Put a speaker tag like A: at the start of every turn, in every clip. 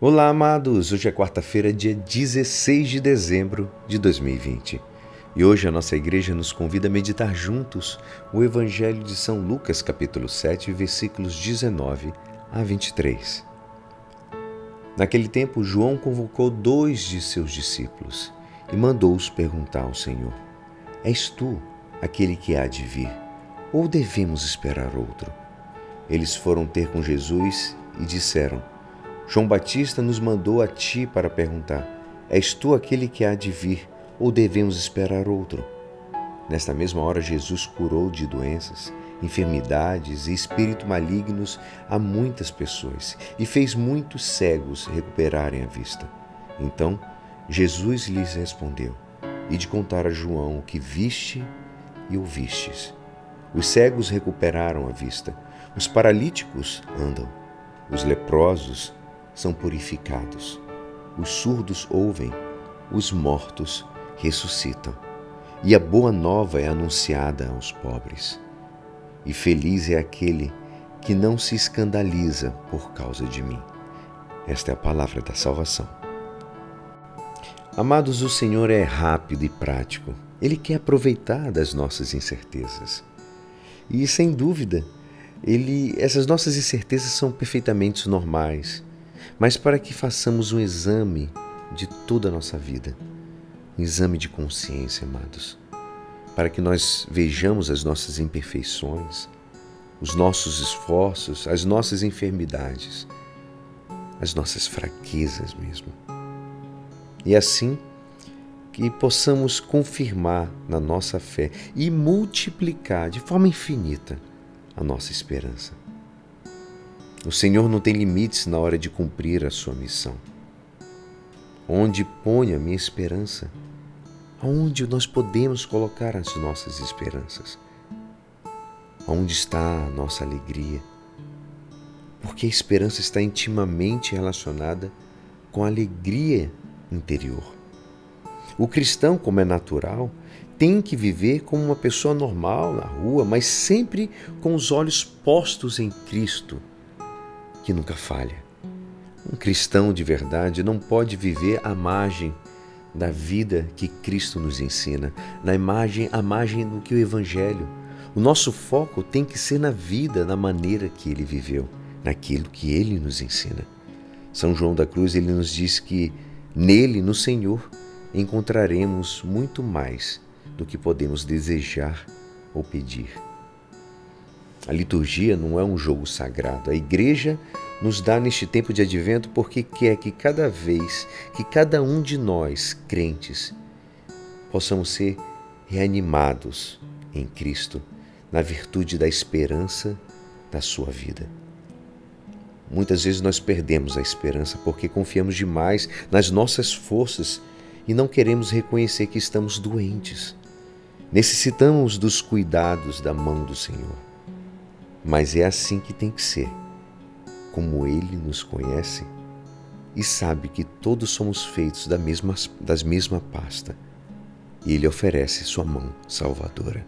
A: Olá, amados! Hoje é quarta-feira, dia 16 de dezembro de 2020. E hoje a nossa igreja nos convida a meditar juntos o Evangelho de São Lucas, capítulo 7, versículos 19 a 23. Naquele tempo, João convocou dois de seus discípulos e mandou-os perguntar ao Senhor: És tu aquele que há de vir, ou devemos esperar outro? Eles foram ter com Jesus e disseram: João Batista nos mandou a ti para perguntar: És tu aquele que há de vir, ou devemos esperar outro? Nesta mesma hora, Jesus curou de doenças, enfermidades e espíritos malignos a muitas pessoas e fez muitos cegos recuperarem a vista. Então, Jesus lhes respondeu: E de contar a João o que viste e ouvistes. Os cegos recuperaram a vista, os paralíticos andam, os leprosos são purificados. Os surdos ouvem, os mortos ressuscitam. E a boa nova é anunciada aos pobres. E feliz é aquele que não se escandaliza por causa de mim. Esta é a palavra da salvação. Amados, o Senhor é rápido e prático. Ele quer aproveitar das nossas incertezas. E sem dúvida, ele, essas nossas incertezas são perfeitamente normais mas para que façamos um exame de toda a nossa vida, um exame de consciência, amados, para que nós vejamos as nossas imperfeições, os nossos esforços, as nossas enfermidades, as nossas fraquezas mesmo. E assim que possamos confirmar na nossa fé e multiplicar de forma infinita a nossa esperança. O Senhor não tem limites na hora de cumprir a sua missão. Onde põe a minha esperança? Aonde nós podemos colocar as nossas esperanças? Onde está a nossa alegria? Porque a esperança está intimamente relacionada com a alegria interior. O cristão, como é natural, tem que viver como uma pessoa normal na rua, mas sempre com os olhos postos em Cristo que nunca falha. Um cristão de verdade não pode viver à margem da vida que Cristo nos ensina, na imagem, à margem do que o Evangelho. O nosso foco tem que ser na vida, na maneira que ele viveu, naquilo que ele nos ensina. São João da Cruz ele nos diz que nele, no Senhor, encontraremos muito mais do que podemos desejar ou pedir. A liturgia não é um jogo sagrado. A igreja nos dá neste tempo de advento porque quer que cada vez, que cada um de nós, crentes, possamos ser reanimados em Cristo, na virtude da esperança da sua vida. Muitas vezes nós perdemos a esperança porque confiamos demais nas nossas forças e não queremos reconhecer que estamos doentes. Necessitamos dos cuidados da mão do Senhor. Mas é assim que tem que ser, como Ele nos conhece e sabe que todos somos feitos da mesma, das mesma pasta, e Ele oferece Sua mão salvadora.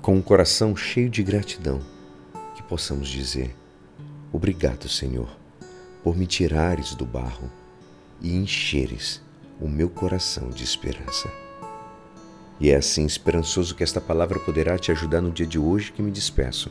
A: Com um coração cheio de gratidão, que possamos dizer: Obrigado, Senhor, por me tirares do barro e encheres o meu coração de esperança. E é assim esperançoso que esta palavra poderá te ajudar no dia de hoje que me despeço